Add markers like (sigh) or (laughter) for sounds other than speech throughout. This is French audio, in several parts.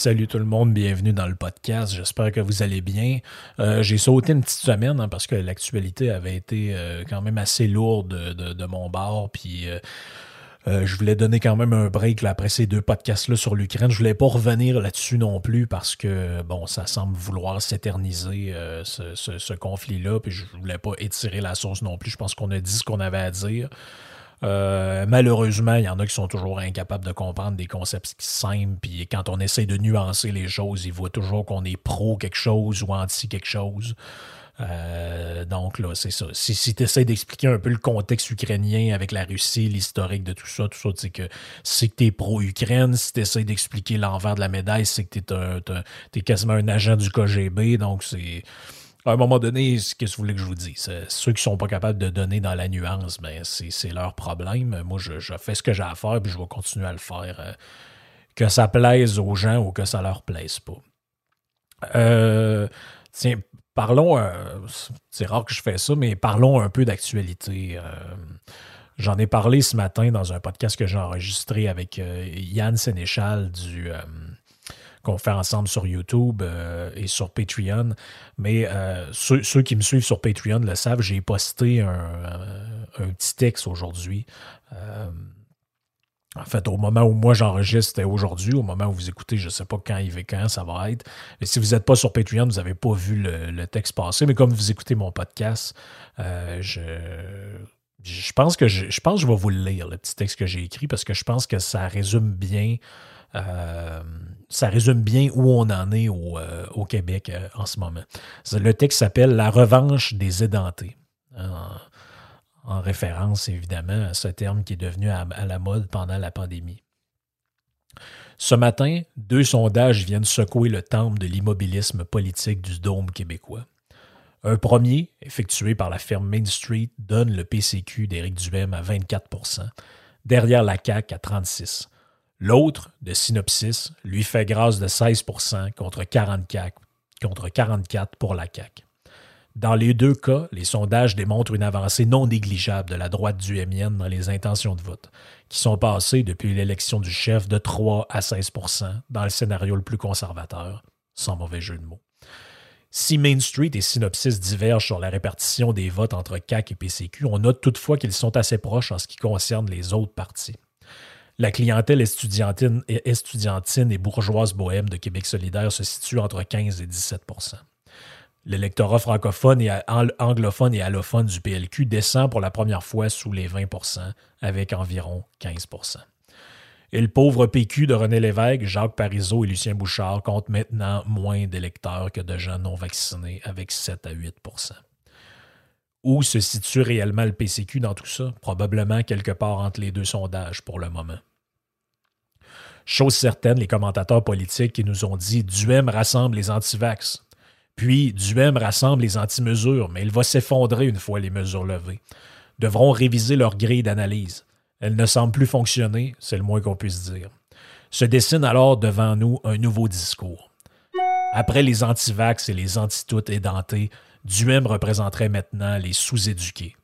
Salut tout le monde, bienvenue dans le podcast. J'espère que vous allez bien. Euh, J'ai sauté une petite semaine hein, parce que l'actualité avait été euh, quand même assez lourde de, mon bord. Puis euh, je voulais donner quand même un break après ces deux podcasts-là sur l'Ukraine. Je voulais pas revenir là-dessus non plus parce que bon, ça semble vouloir s'éterniser ce conflit-là. Puis je voulais pas étirer la sauce non plus. Je pense qu'on a dit ce qu'on avait à dire. Euh, malheureusement, il y en a qui sont toujours incapables de comprendre des concepts simples. Puis quand on essaie de nuancer les choses, ils voient toujours qu'on est pro quelque chose ou anti quelque chose. Euh, donc là, c'est ça. Si, si tu essaies d'expliquer un peu le contexte ukrainien avec la Russie, l'historique de tout ça, tout ça, c'est que c'est que tu es pro-Ukraine. Si tu essaies d'expliquer l'envers de la médaille, c'est que tu es, quasiment un agent du KGB. Donc c'est. À un moment donné, qu'est-ce que vous voulez que je vous dise? Euh, Ceux qui sont pas capables de donner dans la nuance, ben c'est leur problème. Moi, je, fais ce que j'ai à faire, puis je vais continuer à le faire. euh, que ça plaise aux gens ou que ça leur plaise pas. Euh, tiens, parlons, euh, c'est rare que je fais ça, mais parlons un peu d'actualité. J'en ai parlé ce matin dans un podcast que j'ai enregistré avec Yann Sénéchal du. Qu'on fait ensemble sur YouTube euh, et sur Patreon. Mais euh, ceux, qui me suivent sur Patreon le savent, j'ai posté un, euh, petit texte aujourd'hui. En fait, au moment où moi j'enregistre, c'était aujourd'hui. Au moment où vous écoutez, je ne sais pas quand il va, quand ça va être. Mais si vous n'êtes pas sur Patreon, vous n'avez pas vu le, texte passer. Mais comme vous écoutez mon podcast, je, je pense que je, je pense que je vais vous le lire, le petit texte que j'ai écrit, parce que je pense que ça résume bien. Euh, ça résume bien où on en est au, euh, Québec euh, en ce moment. Le texte s'appelle La revanche des édentés. En, en référence évidemment à ce terme qui est devenu à, à la mode pendant la pandémie. Ce matin, deux sondages viennent secouer le temple de l'immobilisme politique du dôme québécois. Un premier, effectué par la firme Main Street, donne le PCQ d'Éric Duhem à 24% derrière la CAQ à 36 L'autre, de Synopsis, lui fait grâce de 16 contre 44, contre 44 pour la CAQ. Dans les deux cas, les sondages démontrent une avancée non négligeable de la droite duhémienne dans les intentions de vote, qui sont passées depuis l'élection du chef de 3 à 16% dans le scénario le plus conservateur, sans mauvais jeu de mots. Si Main Street et Synopsis divergent sur la répartition des votes entre CAC et PCQ, on note toutefois qu'ils sont assez proches en ce qui concerne les autres partis. La clientèle estudiantine et, estudiantine et bourgeoise bohème de Québec solidaire se situe entre 15 et 17% L'électorat francophone et anglophone et allophone du PLQ descend pour la première fois sous les 20% avec environ 15% Et le pauvre PQ de René Lévesque, Jacques Parizeau et Lucien Bouchard comptent maintenant moins d'électeurs que de gens non vaccinés avec 7 à 8% Où se situe réellement le PCQ dans tout ça? Probablement quelque part entre les deux sondages pour le moment. Chose certaine, les commentateurs politiques qui nous ont dit Duhem rassemble les antivax. Puis Duhem rassemble les anti-mesures, mais il va s'effondrer une fois les mesures levées. Devront réviser leur grille d'analyse. Elle ne semble plus fonctionner, c'est le moins qu'on puisse dire. Se dessine alors devant nous un nouveau discours. Après les antivax et les anti-toutes édentés, Duhem représenterait maintenant les sous-éduqués.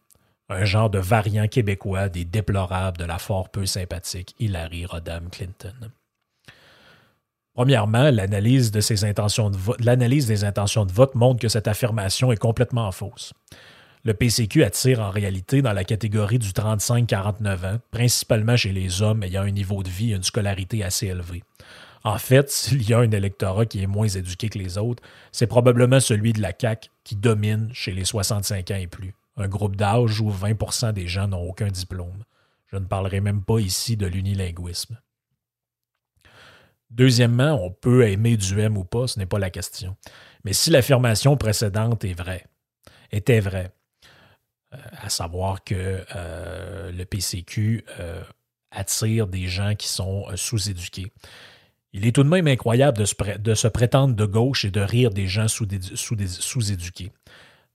Un genre de variant québécois des déplorables de la fort peu sympathique Hillary Rodham Clinton. Premièrement, l'analyse des intentions de vote montre que cette affirmation est complètement fausse. Le PCQ attire en réalité dans la catégorie du 35-49 ans, principalement chez les hommes ayant un niveau de vie et une scolarité assez élevé. En fait, (laughs) s'il y a un électorat qui est moins éduqué que les autres, c'est probablement celui de la CAQ qui domine chez les 65 ans et plus. Un groupe d'âge où 20 des gens n'ont aucun diplôme. Je ne parlerai même pas ici de l'unilinguisme. Deuxièmement, on peut aimer du M ou pas, ce n'est pas la question. Mais si l'affirmation précédente est vraie, était vraie, euh, à savoir que euh, le PCQ euh, attire des gens qui sont sous-éduqués, il est tout de même incroyable de se, de se, prétendre de gauche et de rire des gens sous-éduqués.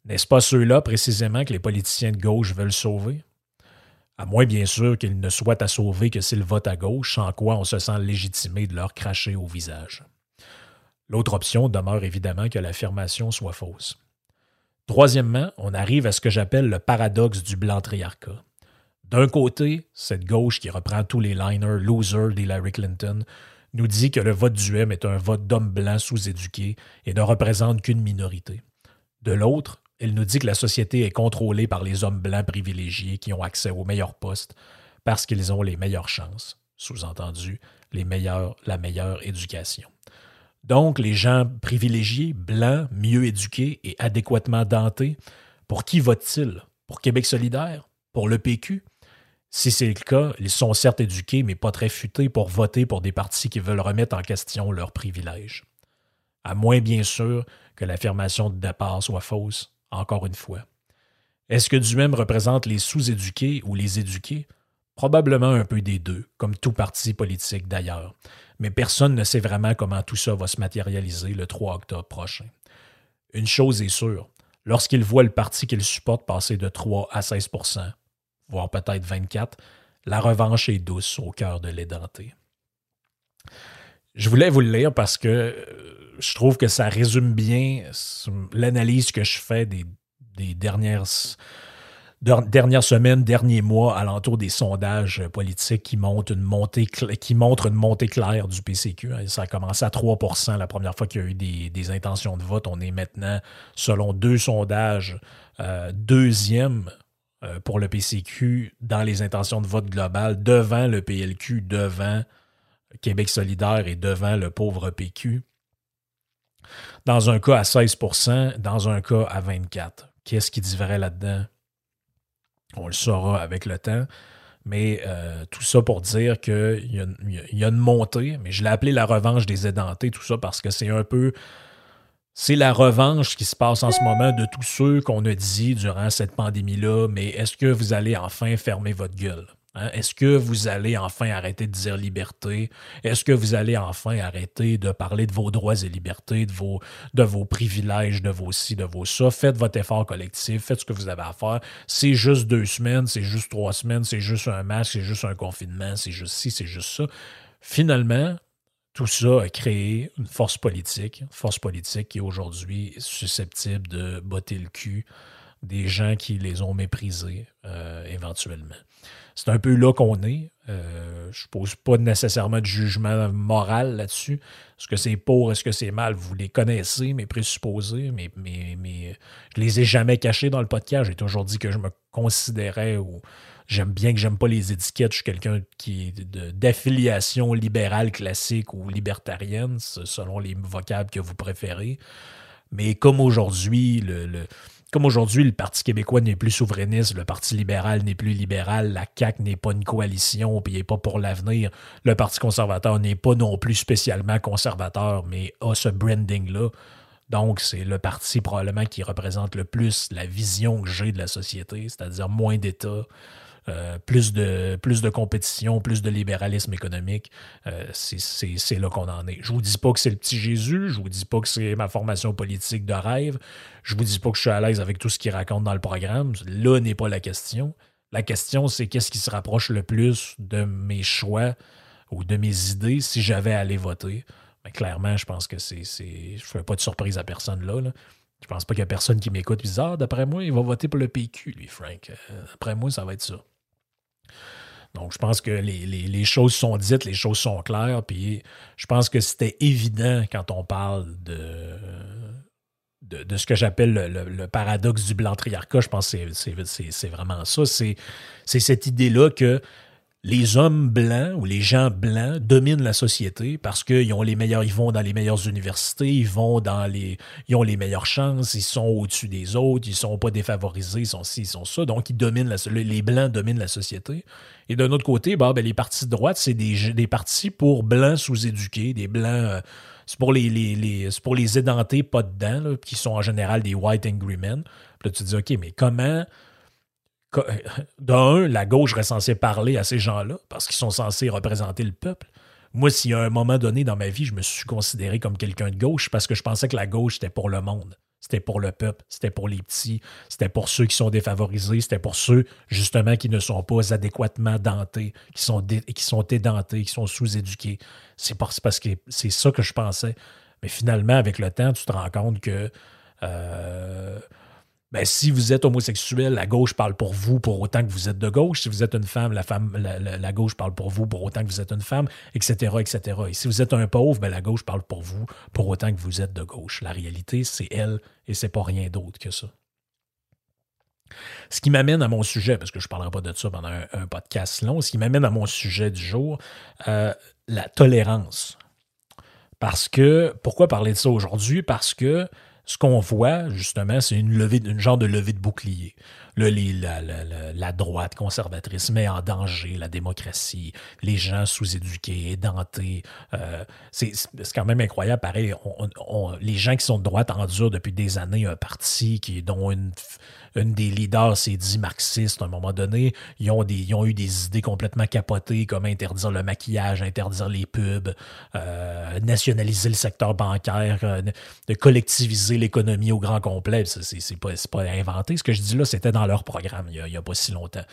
N'est-ce pas ceux-là précisément que les politiciens de gauche veulent sauver? À moins bien sûr qu'ils ne soient à sauver que s'ils votent à gauche, sans quoi on se sent légitimé de leur cracher au visage. L'autre option demeure évidemment que l'affirmation soit fausse. Troisièmement, on arrive à ce que j'appelle le paradoxe du blanc triarcat. D'un côté, cette gauche qui reprend tous les liners losers d'Hillary Clinton nous dit que le vote du M est un vote d'hommes blancs sous-éduqués et ne représente qu'une minorité. De l'autre, elle nous dit que la société est contrôlée par les hommes blancs privilégiés qui ont accès aux meilleurs postes parce qu'ils ont les meilleures chances, sous-entendu, les meilleurs, la meilleure éducation. Donc, les gens privilégiés, blancs, mieux éduqués et adéquatement dentés, pour qui votent-ils? Pour Québec solidaire? Pour le PQ si c'est le cas, ils sont certes éduqués, mais pas très futés pour voter pour des partis qui veulent remettre en question leurs privilèges. À moins, bien sûr, que l'affirmation de départ soit fausse, encore une fois. Est-ce que Duhem représente les sous-éduqués ou les éduqués? Probablement un peu des deux, comme tout parti politique d'ailleurs. Mais personne ne sait vraiment comment tout ça va se matérialiser le 3 octobre prochain. Une chose est sûre, lorsqu'il voit le parti qu'il supporte passer de 3 à 16% voire peut-être 24, la revanche est douce au cœur de l'édenté. Je voulais vous le lire parce que euh, je trouve que ça résume bien l'analyse que je fais des, dernières, dernières semaines, derniers mois, alentour des sondages politiques qui montrent une montée, qui montrent une montée claire du PCQ. Ça a commencé à 3% la première fois qu'il y a eu des, intentions de vote. On est maintenant, selon deux sondages, euh, deuxième euh, pour le PCQ dans les intentions de vote globales devant le PLQ, devant Québec solidaire et devant le pauvre PQ. Dans un cas à 16% dans un cas à 24% Qu'est-ce qui vrai là-dedans? On le saura avec le temps. Mais euh, tout ça pour dire qu'il y, y, a une montée, mais je l'ai appelé la revanche des édentés, tout ça parce que c'est un peu c'est la revanche qui se passe en ce moment de tous ceux qu'on a dit durant cette pandémie-là, mais est-ce que vous allez enfin fermer votre gueule? Hein? Est-ce que vous allez enfin arrêter de dire liberté? Est-ce que vous allez enfin arrêter de parler de vos droits et libertés, de vos, privilèges, de vos ci, de vos ça? Faites votre effort collectif, faites ce que vous avez à faire. C'est juste deux semaines, c'est juste trois semaines, c'est juste un masque, c'est juste un confinement, c'est juste ci, c'est juste ça. Finalement, tout ça a créé une force politique, une force politique qui est aujourd'hui susceptible de botter le cul des gens qui les ont méprisés euh, éventuellement. C'est un peu là qu'on est. Euh, je ne pose pas nécessairement de jugement moral là-dessus. Est-ce que c'est pour, est-ce que c'est mal? Vous les connaissez, mes présupposés, mais, mais, mais je les ai jamais cachés dans le podcast. J'ai toujours dit que je me considérais ou J'aime bien que j'aime pas les étiquettes. Je suis quelqu'un qui est d'affiliation libérale classique ou libertarienne, selon les vocables que vous préférez. Mais comme aujourd'hui, le, comme aujourd'hui, le Parti québécois n'est plus souverainiste, le Parti libéral n'est plus libéral, la CAQ n'est pas une coalition, puis n'est pas pour l'avenir. Le Parti conservateur n'est pas non plus spécialement conservateur, mais a ce branding-là. Donc, c'est le parti probablement qui représente le plus la vision que j'ai de la société, c'est-à-dire moins d'État, euh, plus, de, compétition, plus de libéralisme économique. Euh, c'est là qu'on en est. Je vous dis pas que c'est le petit Jésus, je vous dis pas que c'est ma formation politique de rêve, je vous dis pas que je suis à l'aise avec tout ce qu'il raconte dans le programme. Là n'est pas la question. La question, c'est qu'est-ce qui se rapproche le plus de mes choix ou de mes idées si j'avais à aller voter. Mais clairement, je pense que c'est. Je ne fais pas de surprise à personne là. là. Je pense pas qu'il y a personne qui m'écoute dit Ah, d'après moi, il va voter pour le PQ, lui, Frank. Euh, d'après moi, ça va être ça. Donc, je pense que les, choses sont dites, les choses sont claires, puis je pense que c'était évident quand on parle de, ce que j'appelle le, paradoxe du blanc triarcat. Je pense que c'est vraiment ça. C'est cette idée-là que les hommes blancs ou les gens blancs dominent la société parce qu'ils ont les meilleurs, ils vont dans les meilleures universités, ils vont dans les, ils ont les meilleures chances, ils sont au-dessus des autres, ils sont pas défavorisés, ils sont ci, ils sont ça, donc ils dominent la, les blancs dominent la société. Et d'un autre côté, bah, ben, les partis de droite, c'est des, des partis pour blancs sous-éduqués, des blancs, euh, c'est pour les, les, les pour les édentés pas dedans, qui sont en général des white angry men. Puis là, tu te dis, OK, mais comment (laughs) d'un, la gauche serait censée parler à ces gens-là parce qu'ils sont censés représenter le peuple. Moi, s'il y a un moment donné dans ma vie, je me suis considéré comme quelqu'un de gauche parce que je pensais que la gauche, c'était pour le monde. C'était pour le peuple, c'était pour les petits, c'était pour ceux qui sont défavorisés, c'était pour ceux, justement, qui ne sont pas adéquatement dentés, qui sont, qui sont édentés, qui sont sous-éduqués. C'est parce que c'est ça que je pensais. Mais finalement, avec le temps, tu te rends compte que euh, ben, si vous êtes homosexuel, la gauche parle pour vous pour autant que vous êtes de gauche. Si vous êtes une femme, la, femme la, gauche parle pour vous pour autant que vous êtes une femme, etc., etc. Et si vous êtes un pauvre, ben, la gauche parle pour vous pour autant que vous êtes de gauche. La réalité, c'est elle et c'est pas rien d'autre que ça. Ce qui m'amène à mon sujet, parce que je ne parlerai pas de ça pendant un, podcast long, ce qui m'amène à mon sujet du jour, euh, la tolérance. Parce que, pourquoi parler de ça aujourd'hui? Parce que ce qu'on voit, justement, c'est une levée, une genre de levée de bouclier. la, droite conservatrice met en danger la démocratie, les gens sous-éduqués, édentés. Euh, c'est quand même incroyable. Pareil, les gens qui sont de droite endurent depuis des années un parti qui, dont une, une des leaders s'est dit marxiste à un moment donné. Ils ont, des, eu des idées complètement capotées, comme interdire le maquillage, interdire les pubs, euh, nationaliser le secteur bancaire, euh, de collectiviser l'économie au grand complet. C'est pas, pas inventé. Ce que je dis là, c'était dans leur programme il n'y a, pas si longtemps.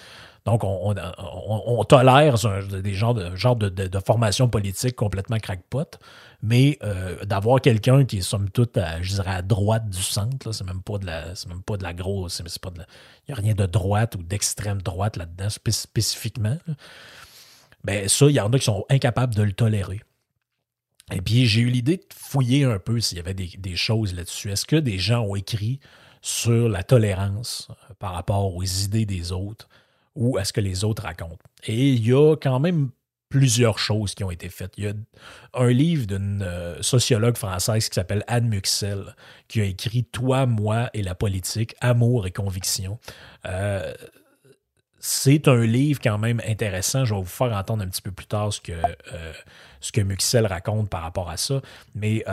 Donc, on, tolère des genres de, genre de, formation politique complètement crackpot, mais euh, d'avoir quelqu'un qui est somme toute, à, à droite du centre, c'est même pas de la, même pas de la grosse, il n'y a rien de droite ou d'extrême droite là-dedans spécifiquement. Ben, ça, il y en a qui sont incapables de le tolérer. Et puis, j'ai eu l'idée de fouiller un peu s'il y avait des, des choses là-dessus. Est-ce que des gens ont écrit sur la tolérance euh, par rapport aux idées des autres? Ou à ce que les autres racontent? Et il y a quand même plusieurs choses qui ont été faites. Il y a un livre d'une euh, sociologue française qui s'appelle Anne Muxel, qui a écrit Toi, moi et la politique, amour et conviction. Euh, c'est un livre quand même intéressant. Je vais vous faire entendre un petit peu plus tard ce que, euh, ce que Muxel raconte par rapport à ça. Mais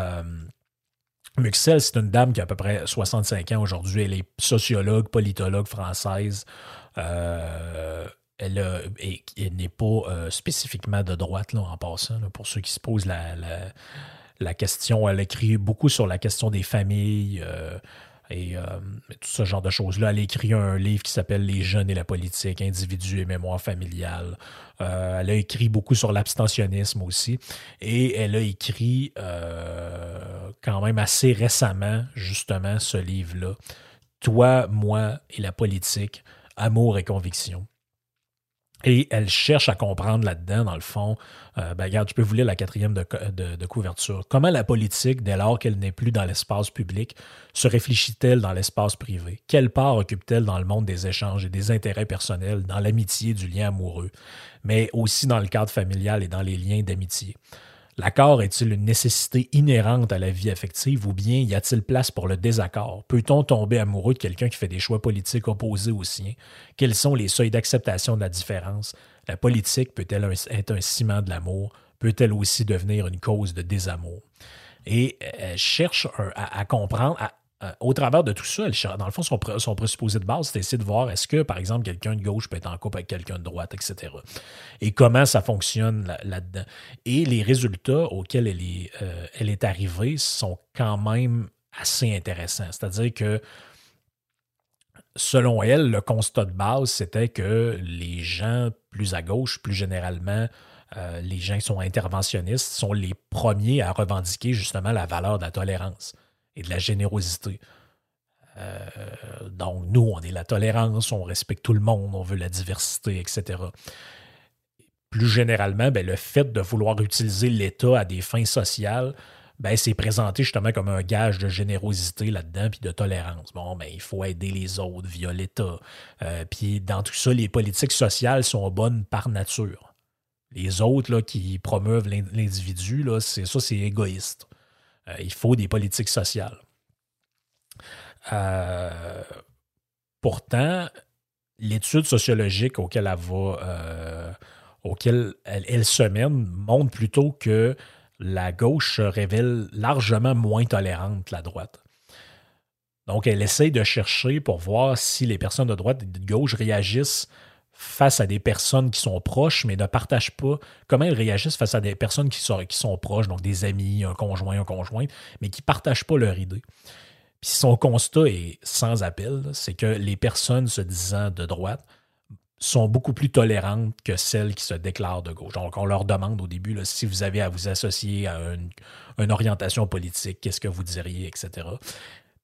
Muxel, c'est une dame qui a à peu près 65 ans aujourd'hui. Elle est sociologue, politologue française. Euh, elle, n'est pas euh, spécifiquement de droite là, en passant, pour ceux qui se posent la, question. Elle écrit beaucoup sur la question des familles euh, et tout ce genre de choses-là. Elle a écrit un livre qui s'appelle Les jeunes et la politique, individus et mémoire familiale. elle a écrit beaucoup sur l'abstentionnisme aussi. Et elle a écrit quand même assez récemment, justement, ce livre-là. Toi, moi et la politique, amour et conviction. Et elle cherche à comprendre là-dedans, dans le fond, euh, ben, regarde, tu peux vous lire la quatrième de, couverture. Comment la politique, dès lors qu'elle n'est plus dans l'espace public, se réfléchit-elle dans l'espace privé? Quelle part occupe-t-elle dans le monde des échanges et des intérêts personnels, dans l'amitié, du lien amoureux, mais aussi dans le cadre familial et dans les liens d'amitié? L'accord est-il une nécessité inhérente à la vie affective ou bien y a-t-il place pour le désaccord? Peut-on tomber amoureux de quelqu'un qui fait des choix politiques opposés aux siens? Quels sont les seuils d'acceptation de la différence? La politique peut-elle être un ciment de l'amour? Peut-elle aussi devenir une cause de désamour? Et elle cherche à, comprendre, euh, au travers de tout ça, dans le fond, son, son présupposé de base, c'est essayer de voir est-ce que, par exemple, quelqu'un de gauche peut être en couple avec quelqu'un de droite, etc. Et comment ça fonctionne là-dedans. Et les résultats auxquels elle est, euh, elle est arrivée sont quand même assez intéressants. C'est-à-dire que, selon elle, le constat de base, c'était que les gens plus à gauche, plus généralement, euh, les gens qui sont interventionnistes, sont les premiers à revendiquer justement la valeur de la tolérance et de la générosité. Euh, donc, nous, on est la tolérance, on respecte tout le monde, on veut la diversité, etc. plus généralement, ben, le fait de vouloir utiliser l'État à des fins sociales, ben, c'est présenté justement comme un gage de générosité là-dedans, puis de tolérance. Bon, ben, il faut aider les autres via l'État. Euh, puis dans tout ça, les politiques sociales sont bonnes par nature. Les autres qui promeuvent l'individu, c'est ça, c'est égoïste. Euh, il faut des politiques sociales. Euh, pourtant, l'étude sociologique auquel elle va, auquel elle, se mène montre plutôt que la gauche se révèle largement moins tolérante que la droite. Donc, elle essaie de chercher pour voir si les personnes de droite et de gauche réagissent face à des personnes qui sont proches, mais ne partagent pas comment elles réagissent face à des personnes qui sont, proches, donc des amis, un conjoint, un conjoint, mais qui ne partagent pas leur idée. Puis son constat est sans appel, c'est que les personnes se disant de droite sont beaucoup plus tolérantes que celles qui se déclarent de gauche. Donc, on leur demande au début si vous avez à vous associer à une, orientation politique, qu'est-ce que vous diriez, etc.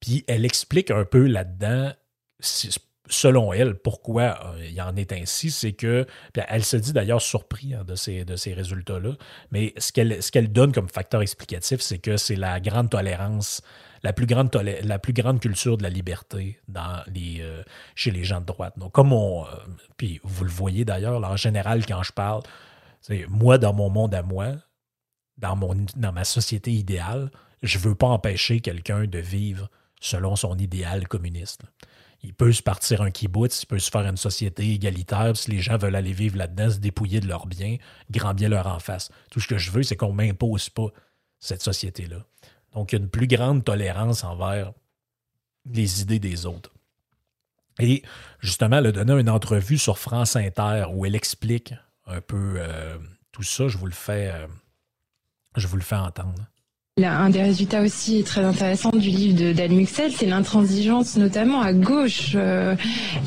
Puis elle explique un peu là-dedans, selon elle, pourquoi euh, il en est ainsi. C'est que, elle se dit d'ailleurs surpris hein, de ces, de ces résultats-là, mais ce qu'elle ce qu'elle donne comme facteur explicatif, c'est que c'est la grande tolérance la plus grande, la plus grande culture de la liberté dans les, euh, chez les gens de droite. Donc, comme on. Euh, puis vous le voyez d'ailleurs, en général, quand je parle, c'est moi, dans mon monde à moi, dans, mon, dans ma société idéale, je ne veux pas empêcher quelqu'un de vivre selon son idéal communiste. Il peut se partir un kibbutz, il peut se faire une société égalitaire, si les gens veulent aller vivre là-dedans, se dépouiller de leurs biens, grand bien leur en face. Tout ce que je veux, c'est qu'on ne m'impose pas cette société-là. Donc, il y a une plus grande tolérance envers les idées des autres. Et justement, elle a donné une entrevue sur France Inter où elle explique un peu euh, tout ça. Je vous le fais, euh, je vous le fais entendre. Un des résultats aussi très intéressants du livre d'Anne Muxel, c'est l'intransigeance, notamment à gauche. Euh,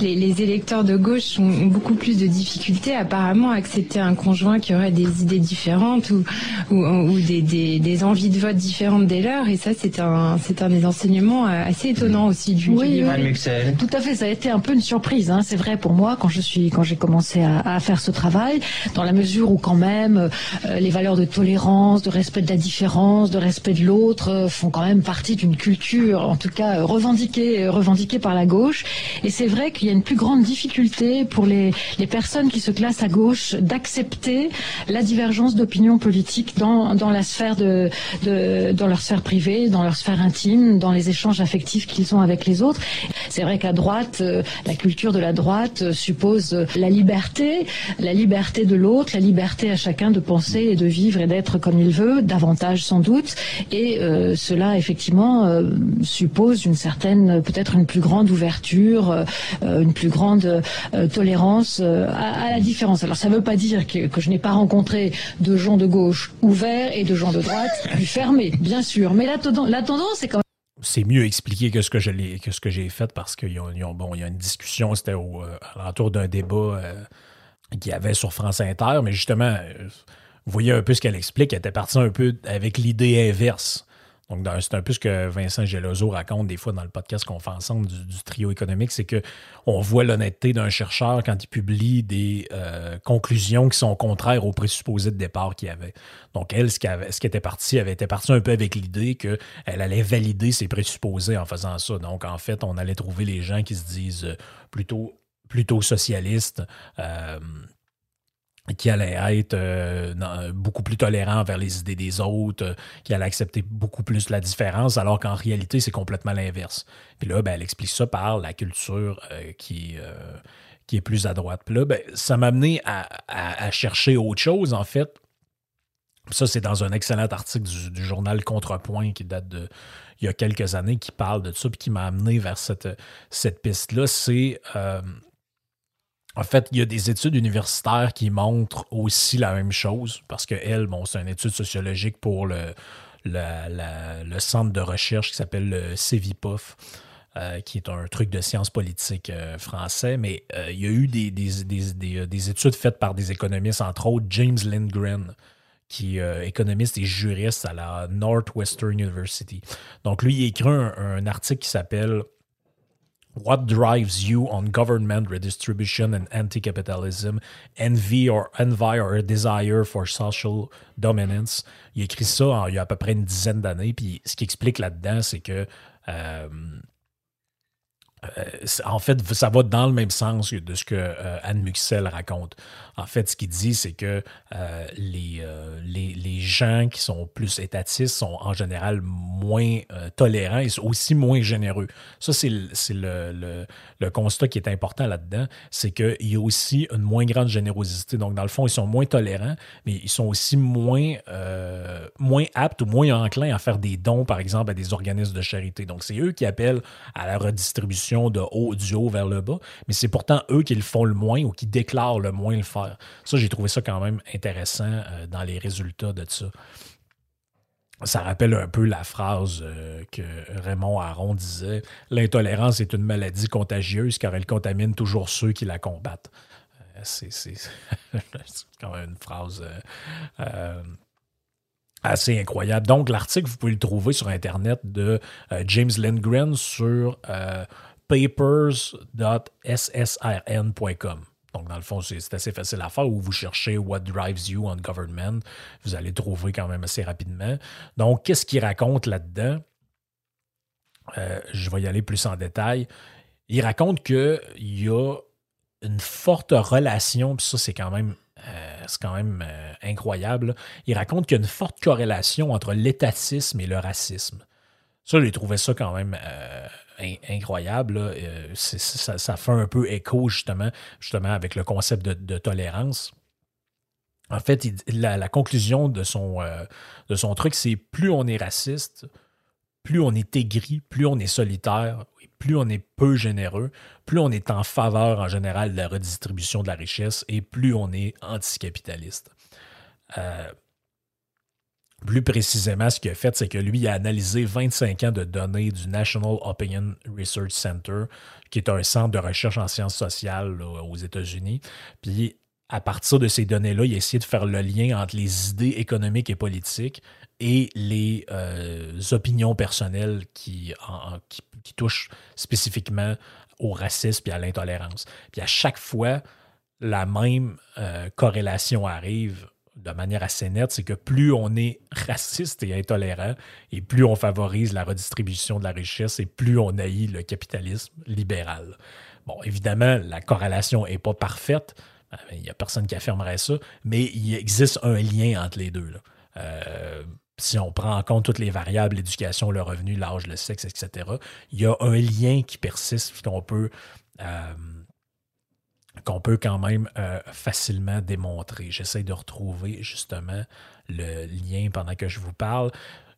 les, électeurs de gauche ont, beaucoup plus de difficultés apparemment à accepter un conjoint qui aurait des idées différentes ou, ou, des, envies de vote différentes des leurs. Et ça, c'est un, c'est un des enseignements euh, assez étonnants aussi du, livre. Anne Muxel. Tout à fait, ça a été un peu une surprise. Hein. C'est vrai pour moi quand je suis, quand j'ai commencé à, faire ce travail, dans la mesure où quand même euh, les valeurs de tolérance, de respect de la différence, de respect de l'autre euh, font quand même partie d'une culture, en tout cas euh, revendiquée, euh, revendiquée par la gauche. Et c'est vrai qu'il y a une plus grande difficulté pour les, les personnes qui se classent à gauche d'accepter la divergence d'opinion politique dans, dans la sphère de, de, dans leur sphère privée, dans leur sphère intime, dans les échanges affectifs qu'ils ont avec les autres. C'est vrai qu'à droite, la culture de la droite suppose la liberté, la liberté de l'autre, la liberté à chacun de penser et de vivre et d'être comme il veut, davantage sans doute. Et euh, cela, effectivement, euh, suppose une certaine, peut-être une plus grande ouverture, euh, une plus grande tolérance à, la différence. Alors ça ne veut pas dire que, je n'ai pas rencontré de gens de gauche ouverts et de gens de droite plus fermés, bien sûr. Mais la, tendance est quand même c'est mieux expliqué que ce que j'ai fait parce qu'il y a, une discussion, c'était à l'entour d'un débat qu'il y avait sur France Inter, mais justement, vous voyez un peu ce qu'elle explique. Elle était partie un peu avec l'idée inverse. Donc, c'est un peu ce que Vincent Gelozo raconte des fois dans le podcast qu'on fait ensemble du, trio économique, c'est qu'on voit l'honnêteté d'un chercheur quand il publie des euh, conclusions qui sont contraires aux présupposés de départ qu'il avait. Donc, elle, ce qui, ce qui était parti, elle était partie un peu avec l'idée qu'elle allait valider ses présupposés en faisant ça. Donc, en fait, on allait trouver les gens qui se disent euh, plutôt plutôt socialistes, euh, qui allait être euh, beaucoup plus tolérant envers les idées des autres, euh, qui allait accepter beaucoup plus la différence, alors qu'en réalité, c'est complètement l'inverse. Puis là, ben, elle explique ça par la culture euh, qui, qui est plus à droite. Puis là, ben, ça m'a amené à, chercher autre chose, en fait. Ça, c'est dans un excellent article du, journal Contrepoint qui date de il y a quelques années, qui parle de ça, puis qui m'a amené vers cette, cette piste-là. C'est en fait, il y a des études universitaires qui montrent aussi la même chose, parce que bon, c'est une étude sociologique pour le, le, centre de recherche qui s'appelle le CEVIPOF, euh, qui est un truc de sciences politiques euh, français, mais euh, il y a eu des, des, études faites par des économistes, entre autres James Lindgren, qui est économiste et juriste à la Northwestern University. Donc, lui, il écrit un article qui s'appelle What drives you on government redistribution and anti-capitalism, envy or envy or a desire for social dominance? Il écrit ça il y a à peu près une dizaine d'années. Puis ce qui explique là-dedans, c'est que euh, euh, en fait, ça va dans le même sens de ce que euh, Anne Muxel raconte. En fait, ce qu'il dit, c'est que euh, les, les, gens qui sont plus étatistes sont en général moins tolérants et aussi moins généreux. Ça, c'est le, constat qui est important là-dedans. C'est qu'il y a aussi une moins grande générosité. Donc, dans le fond, ils sont moins tolérants, mais ils sont aussi moins, moins aptes ou moins enclins à faire des dons, par exemple, à des organismes de charité. Donc, c'est eux qui appellent à la redistribution de haut, du haut vers le bas, mais c'est pourtant eux qui le font le moins ou qui déclarent le moins le faire. Ça, j'ai trouvé ça quand même intéressant euh, dans les résultats de ça. Ça rappelle un peu la phrase euh, que Raymond Aron disait L'intolérance est une maladie contagieuse car elle contamine toujours ceux qui la combattent. Euh, c'est (laughs) quand même une phrase assez incroyable. Donc, l'article, vous pouvez le trouver sur Internet de James Lindgren sur papers.ssrn.com. Donc, dans le fond, c'est assez facile à faire où vous cherchez What drives you on government. Vous allez trouver quand même assez rapidement. Donc, qu'est-ce qu'il raconte là-dedans? Euh, je vais y aller plus en détail. Il raconte qu'il y a une forte relation, puis ça, c'est quand même, euh, quand même euh, incroyable. Il raconte qu'il y a une forte corrélation entre l'étatisme et le racisme. Ça, j'ai trouvé ça quand même incroyable. Euh, ça, fait un peu écho justement, justement avec le concept de, tolérance. En fait, la, conclusion de son, euh, de son truc, c'est plus on est raciste, plus on est aigri, plus on est solitaire, plus on est peu généreux, plus on est en faveur en général de la redistribution de la richesse et plus on est anticapitaliste. Euh, plus précisément, ce qu'il a fait, c'est que lui a analysé 25 ans de données du National Opinion Research Center, qui est un centre de recherche en sciences sociales aux États-Unis. Puis, à partir de ces données-là, il a essayé de faire le lien entre les idées économiques et politiques et les euh, opinions personnelles qui, qui, touchent spécifiquement au racisme et à l'intolérance. Puis à chaque fois, la même euh, corrélation arrive de manière assez nette, c'est que plus on est raciste et intolérant, et plus on favorise la redistribution de la richesse, et plus on haït le capitalisme libéral. Bon, évidemment, la corrélation n'est pas parfaite, il n'y a personne qui affirmerait ça, mais il existe un lien entre les deux. Euh, si on prend en compte toutes les variables, l'éducation, le revenu, l'âge, le sexe, etc., il y a un lien qui persiste qu'on peut... Euh, qu'on peut quand même euh, facilement démontrer. J'essaie de retrouver justement le lien pendant que je vous parle.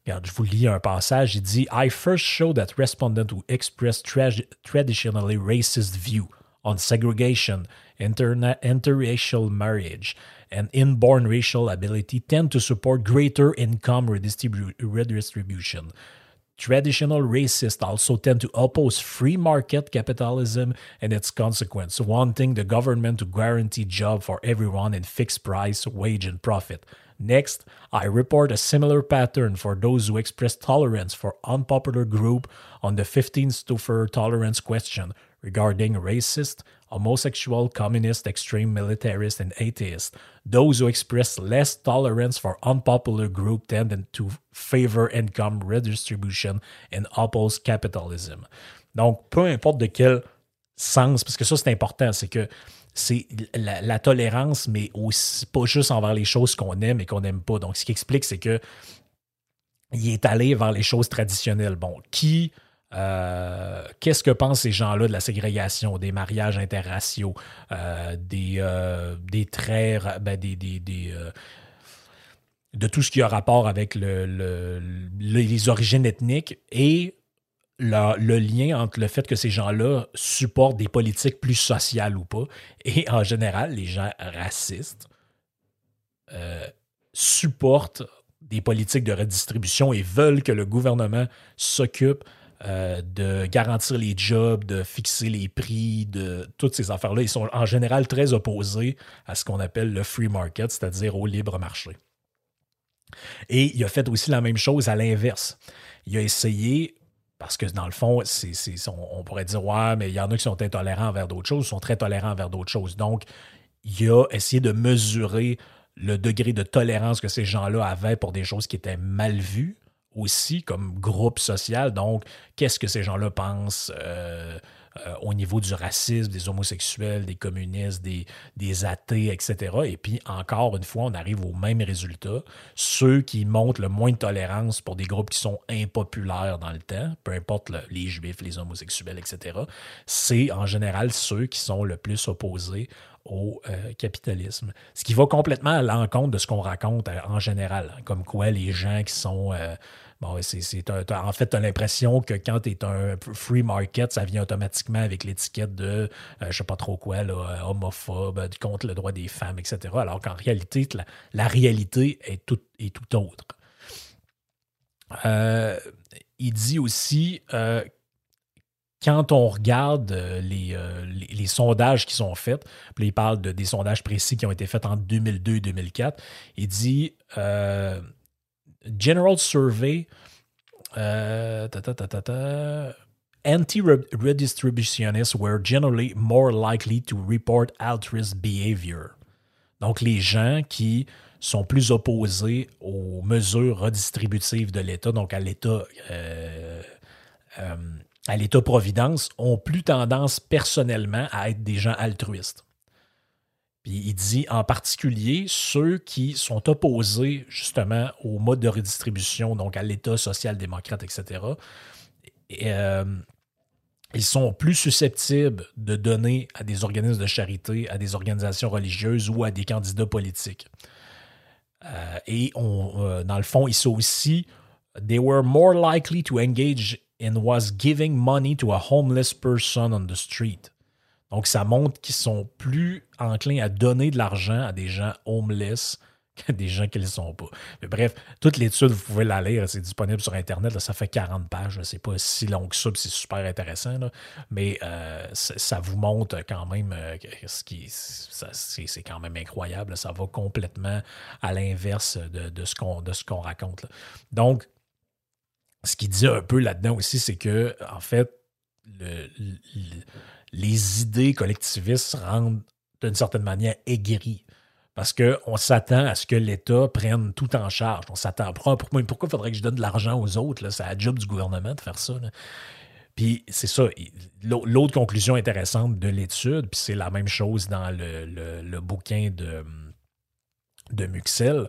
Regarde, je vous lis un passage. Il dit I first show that respondents who express traditionally racist view on segregation, interracial marriage, and inborn racial ability tend to support greater income redistribution. Traditional racists also tend to oppose free market capitalism and its consequence, wanting the government to guarantee job for everyone and fixed price, wage, and profit. Next, I report a similar pattern for those who express tolerance for unpopular group on the 15th Stufer tolerance question regarding racist, homosexual, communist, extreme militarist, and atheist. Those who express less tolerance for unpopular group tend to favor income redistribution and oppose capitalism. Donc, peu importe de quel sens, parce que ça c'est important, c'est que c'est la, la, tolérance, mais aussi pas juste envers les choses qu'on aime et qu'on n'aime pas. Donc, ce qui explique, c'est que il est allé vers les choses traditionnelles. Bon, qui euh, qu'est-ce que pensent ces gens-là de la ségrégation, des mariages interraciaux, euh, des, euh, des traits, ben, des, de tout ce qui a rapport avec le, les origines ethniques et le, lien entre le fait que ces gens-là supportent des politiques plus sociales ou pas. (laughs) Et en général, les gens racistes supportent des politiques de redistribution et veulent que le gouvernement s'occupe euh, de garantir les jobs, de fixer les prix, de toutes ces affaires-là, ils sont en général très opposés à ce qu'on appelle le free market, c'est-à-dire au libre marché. Et il a fait aussi la même chose à l'inverse. Il a essayé, Parce que dans le fond, on, pourrait dire, ouais, mais il y en a qui sont intolérants envers d'autres choses, sont très tolérants envers d'autres choses. Donc, il a essayé de mesurer le degré de tolérance que ces gens-là avaient pour des choses qui étaient mal vues aussi comme groupe social. Donc, qu'est-ce que ces gens-là pensent euh, euh, au niveau du racisme, des homosexuels, des communistes, des, des, athées, etc. Et puis, encore une fois, on arrive au même résultat. Ceux qui montrent le moins de tolérance pour des groupes qui sont impopulaires dans le temps, peu importe les juifs, les homosexuels, etc., c'est en général ceux qui sont le plus opposés au euh, capitalisme. Ce qui va complètement à l'encontre de ce qu'on raconte en général, comme quoi les gens qui sont Bon, c'est, en fait, tu as l'impression que quand tu es un free market, ça vient automatiquement avec l'étiquette de, euh, je sais pas trop quoi, là, euh, homophobe, euh, contre le droit des femmes, etc. Alors qu'en réalité, la, réalité est tout, est tout autre. il dit aussi, quand on regarde les, les, sondages qui sont faits, puis il parle de, des sondages précis qui ont été faits en 2002 et 2004, il dit General Survey, uh, anti-redistributionists were generally more likely to report altruist behavior. Donc, les gens qui sont plus opposés aux mesures redistributives de l'État, donc à l'État euh, euh, à l'État-providence, ont plus tendance personnellement à être des gens altruistes il dit en particulier ceux qui sont opposés justement au mode de redistribution, donc à l'État social-démocrate, etc. Euh, ils sont plus susceptibles de donner à des organismes de charité, à des organisations religieuses ou à des candidats politiques. Euh, et euh, dans le fond, ils sont aussi They were more likely to engage in was giving money to a homeless person on the street. Donc, ça montre qu'ils sont plus enclins à donner de l'argent à des gens homeless (laughs) qu'à des gens qui ne le sont pas. Mais bref, toute l'étude, vous pouvez la lire, c'est disponible sur Internet, ça fait 40 pages, c'est pas si long que ça, c'est super intéressant, mais euh, ça vous montre quand même euh, ce qui c'est quand même incroyable, ça va complètement à l'inverse de, ce qu'on raconte. Donc, ce qu'il dit un peu là-dedans aussi, c'est que, en fait, le les idées collectivistes rendent d'une certaine manière aigries. Parce qu'on s'attend à ce que l'État prenne tout en charge. On s'attend. Pourquoi, pourquoi faudrait que je donne de l'argent aux autres? C'est la job du gouvernement de faire ça. Puis c'est ça. L'autre conclusion intéressante de l'étude, puis c'est la même chose dans le, bouquin de, de Muxel,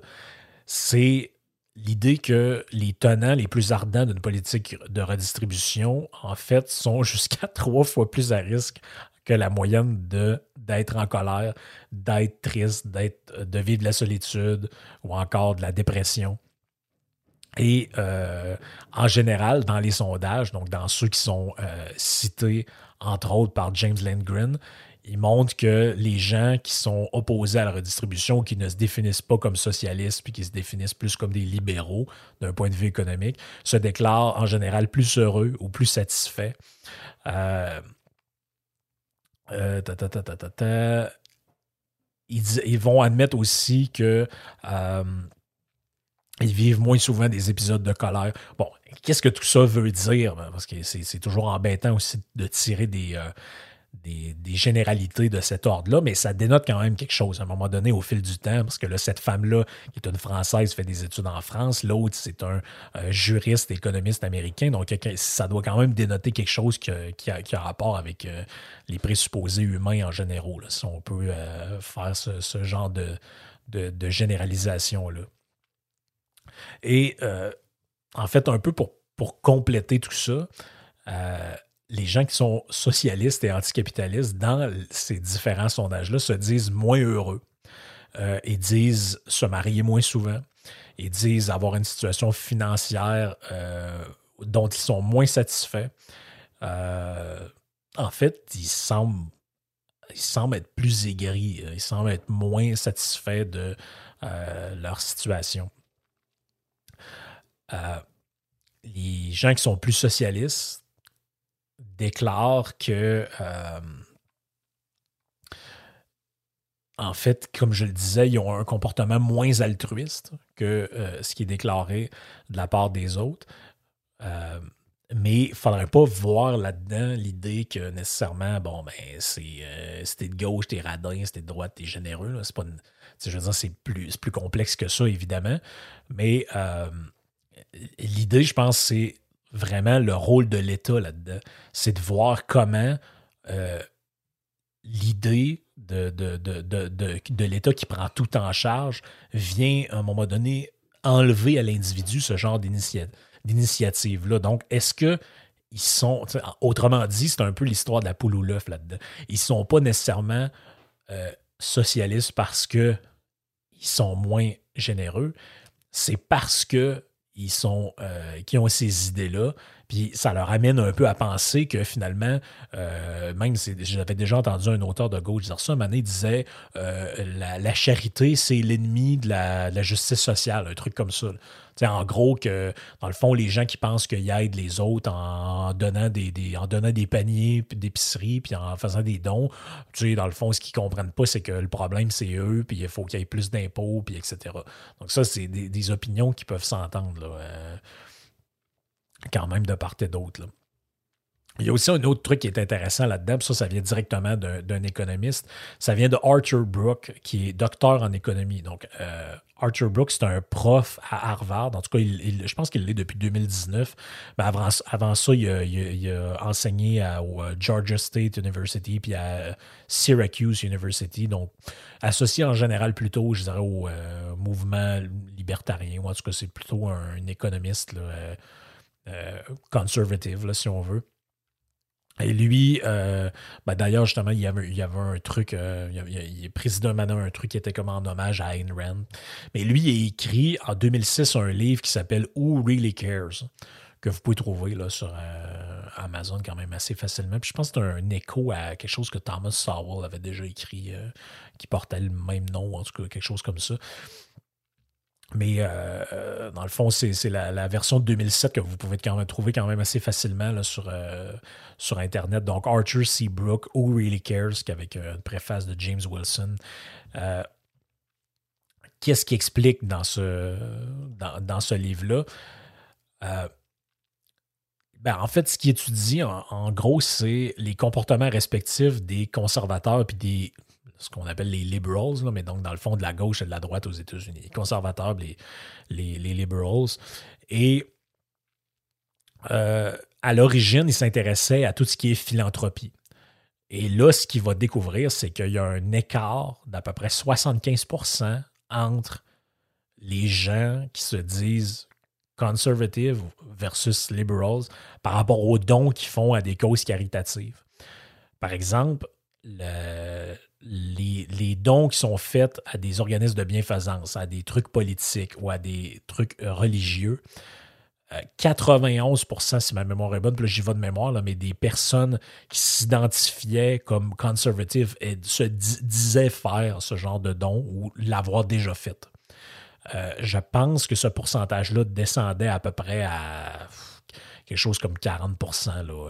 c'est l'idée que les tenants les plus ardents d'une politique de redistribution, en fait, sont (laughs) jusqu'à trois fois plus à risque que la moyenne de d'être en colère, d'être triste, d'être de vivre de la solitude ou encore de la dépression. Et euh, en général, dans les sondages, donc dans ceux qui sont euh, cités entre autres par James Landgren, il montre que les gens qui sont opposés à la redistribution, qui ne se définissent pas comme socialistes, puis qui se définissent plus comme des libéraux d'un point de vue économique, se déclarent en général plus heureux ou plus satisfaits. Euh, euh, ils, vont admettre aussi que euh, vivent moins souvent des épisodes de colère. Bon, qu'est-ce que tout ça veut dire? Parce que c'est toujours embêtant aussi de tirer des, des, généralités de cet ordre-là, mais ça dénote quand même quelque chose à un moment donné au fil du temps, parce que là, cette femme-là, qui est une Française, fait des études en France, l'autre, c'est un juriste, économiste américain, donc ça doit quand même dénoter quelque chose qui a, rapport avec euh, les présupposés humains en général, si on peut euh, faire ce, genre de, généralisation-là. Et euh, en fait, un peu pour compléter tout ça, les gens qui sont socialistes et anticapitalistes dans ces différents sondages-là se disent moins heureux. Euh, ils disent se marier moins souvent. Ils disent avoir une situation financière euh, dont ils sont moins satisfaits. Euh, en fait, ils semblent, ils semblent être plus aigris. Ils semblent être moins satisfaits de leur situation. les gens qui sont plus socialistes déclare que, euh, en fait, comme je le disais, ils ont un comportement moins altruiste que euh, ce qui est déclaré de la part des autres. Euh, mais il ne faudrait pas voir là-dedans l'idée que nécessairement, bon, ben, c'est euh, si t'es de gauche, t'es radin, si t'es de droite, t'es généreux. C'est pas je veux dire, c'est plus, plus complexe que ça, évidemment. Mais l'idée, je pense, c'est vraiment le rôle de l'État là-dedans. C'est de voir comment euh, l'idée de, de, de, de l'État qui prend tout en charge vient, à un moment donné, enlever à l'individu ce genre d'initiative-là. Donc, est-ce que ils sont, autrement dit, c'est un peu l'histoire de la poule ou l'œuf là-dedans. Ils sont pas nécessairement euh, socialistes parce que ils sont moins généreux. C'est parce que ils sont, euh, qui ont ces idées-là. Puis ça leur amène un peu à penser que finalement, euh, même j'avais déjà entendu un auteur de gauche dire ça, Mané disait euh, la, charité, c'est l'ennemi de la, justice sociale, un truc comme ça. en gros, que dans le fond, les gens qui pensent qu'ils aident les autres en donnant des, en donnant des paniers d'épicerie puis en faisant des dons, dans le fond, ce qu'ils comprennent pas, c'est que le problème, c'est eux, puis il faut qu'il y ait plus d'impôts, puis etc. Donc ça, c'est des, opinions qui peuvent s'entendre quand même de part et d'autre. Il y a aussi un autre truc qui est intéressant là-dedans, ça, ça vient directement d'un économiste. Ça vient de Arthur Brooke, qui est docteur en économie. Donc, euh, Arthur Brooke, c'est un prof à Harvard. En tout cas, je pense qu'il l'est depuis 2019. Mais avant, avant ça, il a, enseigné à, au euh, Georgia State University puis à Syracuse University. Donc, associé en général plutôt, je dirais, au euh, mouvement libertarien. Ou en tout cas, c'est plutôt un, économiste euh, conservative, si on veut. Et lui, euh, ben d'ailleurs, justement, il y, avait, il avait un truc, euh, il, est président maintenant un truc qui était comme en hommage à Ayn Rand. Mais lui, il a écrit en 2006 un livre qui s'appelle Who Really Cares, que vous pouvez trouver là, sur Amazon quand même assez facilement. Puis je pense que c'est un écho à quelque chose que Thomas Sowell avait déjà écrit, qui portait le même nom, en tout cas, quelque chose comme ça. Mais euh, euh, dans le fond, c'est la, version de 2007 que vous pouvez quand même trouver quand même assez facilement sur, euh, sur Internet. Donc, Arthur C. Brooke, Who Really Cares, avec une préface de James Wilson. Qu'est-ce qui explique dans ce, dans, ce livre-là? Ben, en fait, ce qui étudie, en, en gros, c'est les comportements respectifs des conservateurs puis des ce qu'on appelle les liberals, mais donc dans le fond de la gauche et de la droite aux États-Unis. Les conservateurs, les, les, liberals. Et euh, à l'origine, il s'intéressait à tout ce qui est philanthropie. Et là, ce qu'il va découvrir, c'est qu'il y a un écart d'à peu près 75% entre les gens qui se disent conservative versus liberals par rapport aux dons qu'ils font à des causes caritatives. Par exemple, le, les, dons qui sont faits à des organismes de bienfaisance, à des trucs politiques ou à des trucs euh, religieux, 91% euh, si ma mémoire est bonne, puis j'y vais de mémoire, là, mais des personnes qui s'identifiaient comme conservatives et se disaient faire ce genre de dons ou l'avoir déjà fait. Euh, je pense que ce pourcentage-là descendait à peu près à quelque chose comme 40 là,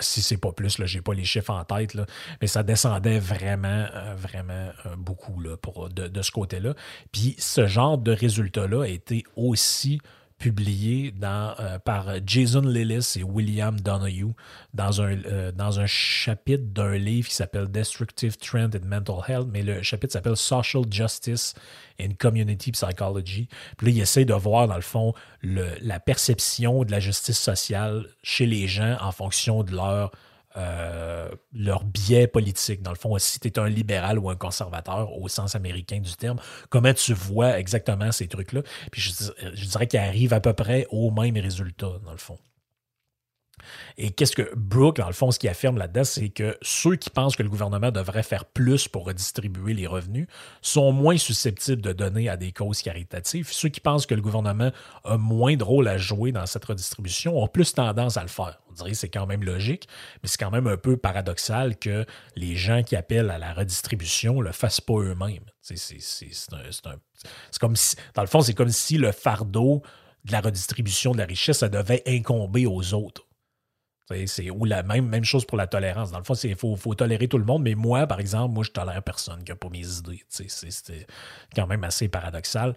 si c'est pas plus, je n'ai pas les chiffres en tête, là, mais ça descendait vraiment, euh, vraiment euh, beaucoup là, pour, de, de ce côté-là. Puis ce genre de résultat-là a été aussi publié euh, par Jason Lillis et William Donahue dans un, euh, dans un chapitre d'un livre qui s'appelle Destructive Trend in Mental Health, mais le chapitre s'appelle Social Justice and Community Psychology. Puis là, il essaie de voir, dans le fond, le, la perception de la justice sociale chez les gens en fonction de leur euh, leur biais politique. Dans le fond, si tu es un libéral ou un conservateur au sens américain du terme, comment tu vois exactement ces trucs-là? Puis je, je dirais qu'ils arrivent à peu près au même résultat, dans le fond. Et qu'est-ce que Brooke, dans le fond, ce qu'il affirme là-dedans, c'est que ceux qui pensent que le gouvernement devrait faire plus pour redistribuer les revenus sont moins susceptibles de donner à des causes caritatives. Ceux qui pensent que le gouvernement a moins de rôle à jouer dans cette redistribution ont plus tendance à le faire. On dirait que c'est quand même logique, mais c'est quand même un peu paradoxal que les gens qui appellent à la redistribution le fassent pas eux-mêmes. C'est comme si, dans le fond, c'est comme si le fardeau de la redistribution de la richesse, ça devait incomber aux autres. C'est ou la même, même chose pour la tolérance. Dans le fond, il faut, faut, tolérer tout le monde, mais moi, par exemple, moi, je tolère personne qui n'a pas mes idées. C'est quand même assez paradoxal.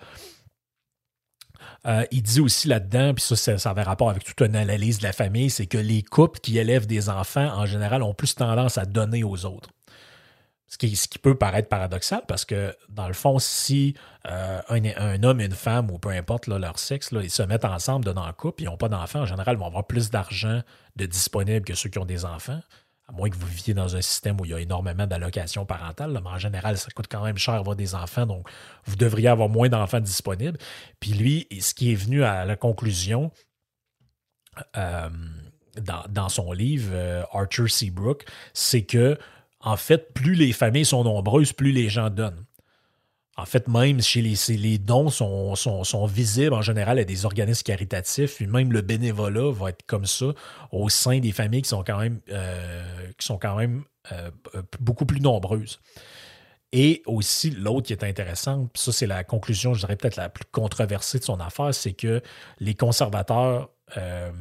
Euh, il dit aussi là-dedans, puis ça, ça, ça avait rapport avec toute une analyse de la famille, c'est que les couples qui élèvent des enfants, en général, ont plus tendance à donner aux autres. Ce qui, ce qui peut paraître paradoxal parce que, dans le fond, si euh, un, un, homme et une femme, ou peu importe leur sexe, ils se mettent ensemble dans un couple, ils n'ont pas d'enfants, en général, ils vont avoir plus d'argent de disponible que ceux qui ont des enfants à moins que vous viviez dans un système où il y a énormément d'allocations parentales, mais en général, ça coûte quand même cher avoir des enfants, donc vous devriez avoir moins d'enfants disponibles. Puis lui, ce qui est venu à la conclusion euh, dans, son livre, euh, Arthur Seabrook, c'est que, en fait, plus les familles sont nombreuses, plus les gens donnent. En fait, même chez les, les dons sont, visibles en général à des organismes caritatifs, puis même le bénévolat va être comme ça au sein des familles qui sont quand même, euh, qui sont quand même euh, beaucoup plus nombreuses. Et aussi, l'autre qui est intéressant, ça c'est la conclusion, je dirais peut-être la plus controversée de son affaire, c'est que les conservateurs euh,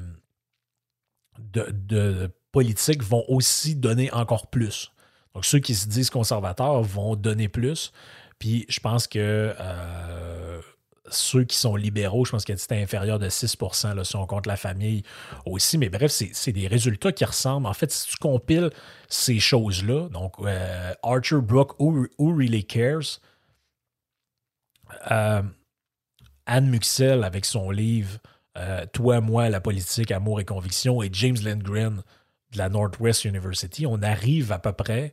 de, de politique vont aussi donner encore plus. Donc ceux qui se disent conservateurs vont donner plus, puis je pense que euh, ceux qui sont libéraux, je pense que c'était inférieur de 6 là, si on compte la famille aussi. Mais bref, c'est des résultats qui ressemblent. En fait, si tu compiles ces choses-là, donc euh, Archer Brook, Who, Really Cares, euh, Anne Muxel avec son livre Toi, moi, la politique, amour et conviction, et James Lindgren de la Northwest University, on arrive à peu près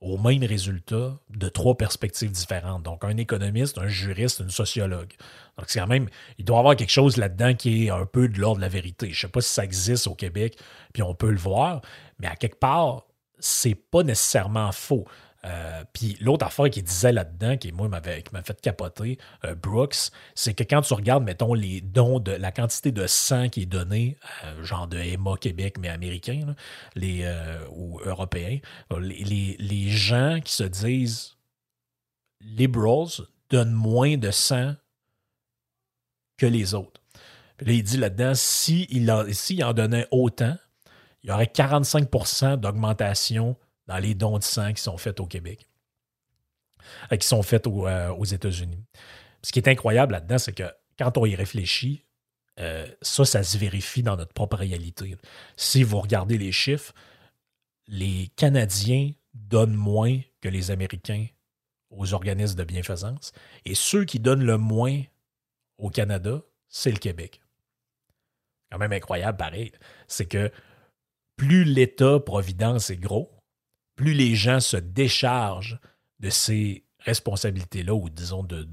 au même résultat de trois perspectives différentes. Donc, un économiste, un juriste, une sociologue. Donc, c'est quand même, il doit y avoir quelque chose là-dedans qui est un peu de l'ordre de la vérité. Je ne sais pas si ça existe au Québec, puis on peut le voir, mais à quelque part, c'est pas nécessairement faux. Euh, puis l'autre affaire qu'il disait là-dedans, qui moi m'a fait capoter, euh, Brooks, c'est que quand tu regardes, mettons, les dons de la quantité de sang qui est donnée, euh, genre de Emma Québec, mais américain, les, ou européen, les, les, gens qui se disent liberals donnent moins de sang que les autres. Puis là, il dit là-dedans, s'il si en donnait autant, il y aurait 45% d'augmentation dans les dons de sang qui sont faits au Québec, euh, qui sont faits euh, aux États-Unis. Ce qui est incroyable là-dedans, c'est que quand on y réfléchit, euh, ça, ça se vérifie dans notre propre réalité. Si vous regardez les chiffres, les Canadiens donnent moins que les Américains aux organismes de bienfaisance. Et ceux qui donnent le moins au Canada, c'est le Québec. Quand même incroyable, pareil. C'est que plus l'État-providence est gros, plus les gens se déchargent de ces responsabilités-là, ou disons de.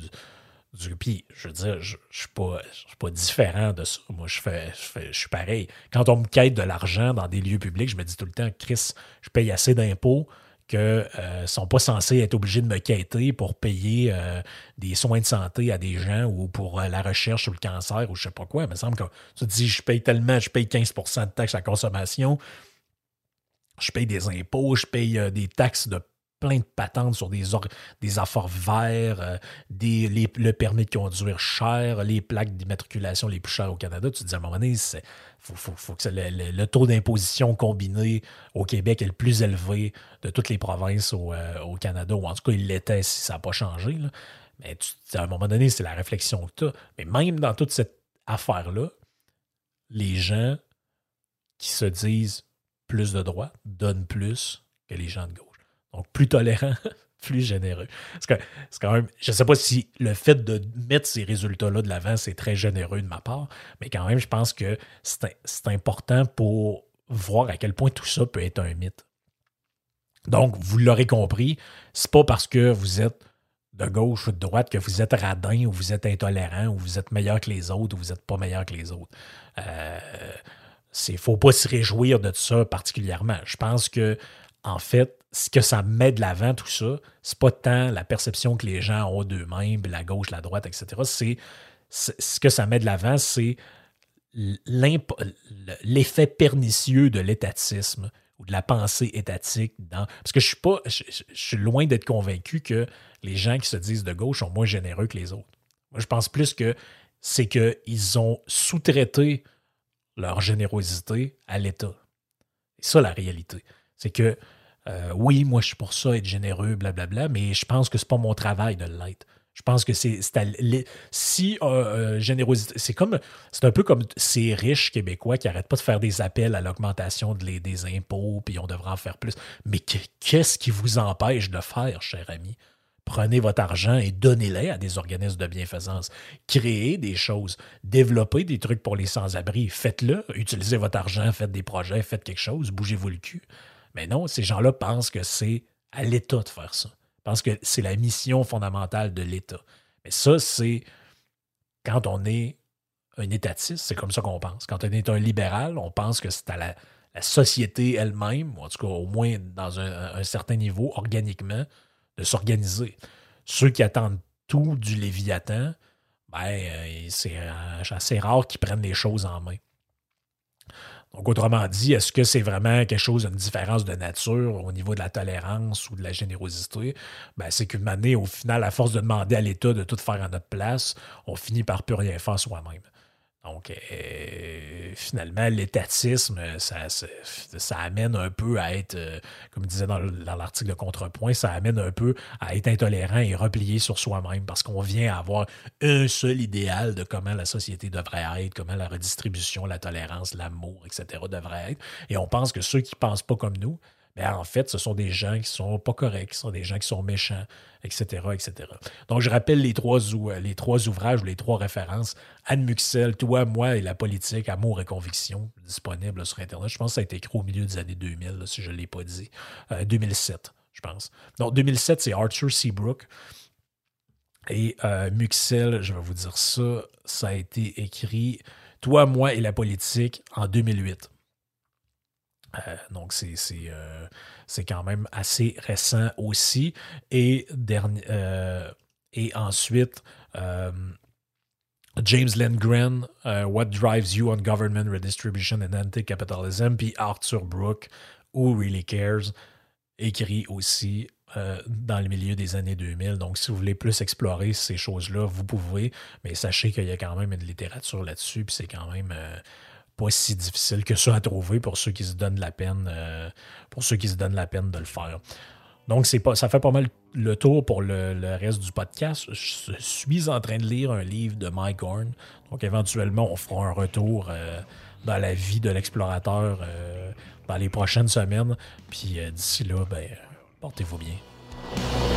Puis, je veux dire, je ne suis, pas différent de ça. Moi, je, fais, je, suis pareil. Quand on me quête de l'argent dans des lieux publics, je me dis tout le temps, Chris, je paye assez d'impôts qu'ils ne euh, sont pas censés être obligés de me quêter pour payer euh, des soins de santé à des gens ou pour euh, la recherche sur le cancer ou je ne sais pas quoi. Il me semble que tu te dis, je paye tellement, je paye 15% de taxes à consommation je paye des impôts, je paye euh, des taxes de plein de patentes sur des, des affaires verts, euh, des, le permis de conduire cher, les plaques d'immatriculation les plus chères au Canada. Tu te dis à un moment donné, il faut, que le, taux d'imposition combiné au Québec est le plus élevé de toutes les provinces au, euh, Canada, ou en tout cas, il l'était si ça n'a pas changé. Mais à un moment donné, c'est la réflexion que tu as. Mais même dans toute cette affaire-là, les gens qui se disent plus de droite donnent plus que les gens de gauche. Donc, plus tolérant, (laughs) plus généreux. C'est quand même, je ne sais pas si le fait de mettre ces résultats-là de l'avant, c'est très généreux de ma part, mais quand même, je pense que c'est important pour voir à quel point tout ça peut être un mythe. Donc, vous l'aurez compris, c'est pas parce que vous êtes de gauche ou de droite que vous êtes radin ou vous êtes intolérant ou vous êtes meilleur que les autres ou vous n'êtes pas meilleur que les autres. Euh, ne faut pas se réjouir de ça particulièrement. Je pense que, en fait, ce que ça met de l'avant, tout ça, c'est pas tant la perception que les gens ont d'eux-mêmes, la gauche, la droite, etc. C'est ce que ça met de l'avant, c'est l'effet pernicieux de l'étatisme ou de la pensée étatique dans. Parce que je suis pas. Je, suis loin d'être convaincu que les gens qui se disent de gauche sont moins généreux que les autres. Moi, je pense plus que c'est qu'ils ont sous-traité leur générosité à l'État. C'est ça la réalité. C'est que euh, oui, moi je suis pour ça, être généreux, blablabla, mais je pense que c'est pas mon travail de l'être. Je pense que c'est si euh, générosité, c'est comme c'est un peu comme ces riches québécois qui n'arrêtent pas de faire des appels à l'augmentation des impôts, puis on devrait en faire plus. Mais qu'est-ce qui vous empêche de faire, cher ami? Prenez votre argent et donnez-le à des organismes de bienfaisance. Créez des choses, développez des trucs pour les sans-abri. Faites-le, utilisez votre argent, faites des projets, faites quelque chose, bougez-vous le cul. Mais non, ces gens-là pensent que c'est à l'État de faire ça. Pensent que c'est la mission fondamentale de l'État. Mais ça, c'est quand on est un étatiste, c'est comme ça qu'on pense. Quand on est un libéral, on pense que c'est à la, société elle-même, ou en tout cas au moins dans un certain niveau, organiquement, de s'organiser. Ceux qui attendent tout du Léviathan, ben, euh, c'est euh, assez rare qu'ils prennent les choses en main. Donc, autrement dit, est-ce que c'est vraiment quelque chose, une différence de nature au niveau de la tolérance ou de la générosité? Ben, c'est qu'une année, au final, à force de demander à l'État de tout faire à notre place, on finit par plus rien faire soi-même. Donc, euh, finalement, l'étatisme, ça, amène un peu à être, euh, comme disait dans l'article de Contrepoint, ça amène un peu à être intolérant et replié sur soi-même parce qu'on vient avoir un seul idéal de comment la société devrait être, comment la redistribution, la tolérance, l'amour, etc. devrait être. Et on pense que ceux qui ne pensent pas comme nous, ben, en fait, ce sont des gens qui sont pas corrects, ce sont des gens qui sont méchants, etc., etc. Donc, je rappelle les trois, euh, les trois ouvrages les trois références. Anne Muxel, Toi, moi et la politique, Amour et conviction, disponible sur Internet. Je pense que ça a été écrit au milieu des années 2000, si je ne l'ai pas dit. 2007, euh, je pense. Donc, 2007, c'est Arthur Seabrook. Et euh, Muxel, je vais vous dire ça, ça a été écrit Toi, moi et la politique en 2008. Euh, donc, euh, c'est quand même assez récent aussi. Et, euh, et ensuite, James Lindgren, What Drives You on Government Redistribution and Anti-Capitalism, puis Arthur Brooke, Who Really Cares, écrit aussi dans le milieu des années 2000. Donc, si vous voulez plus explorer ces choses-là, vous pouvez, mais sachez qu'il y a quand même une littérature là-dessus, puis c'est quand même pas si difficile que ça à trouver pour ceux qui se donnent la peine, euh, pour ceux qui se donnent la peine de le faire. Donc, pas, ça fait pas mal le tour pour le, reste du podcast. Je suis en train de lire un livre de Mike Horn. Donc, éventuellement, on fera un retour euh, dans la vie de l'explorateur euh, dans les prochaines semaines. Puis d'ici là, ben, portez-vous bien.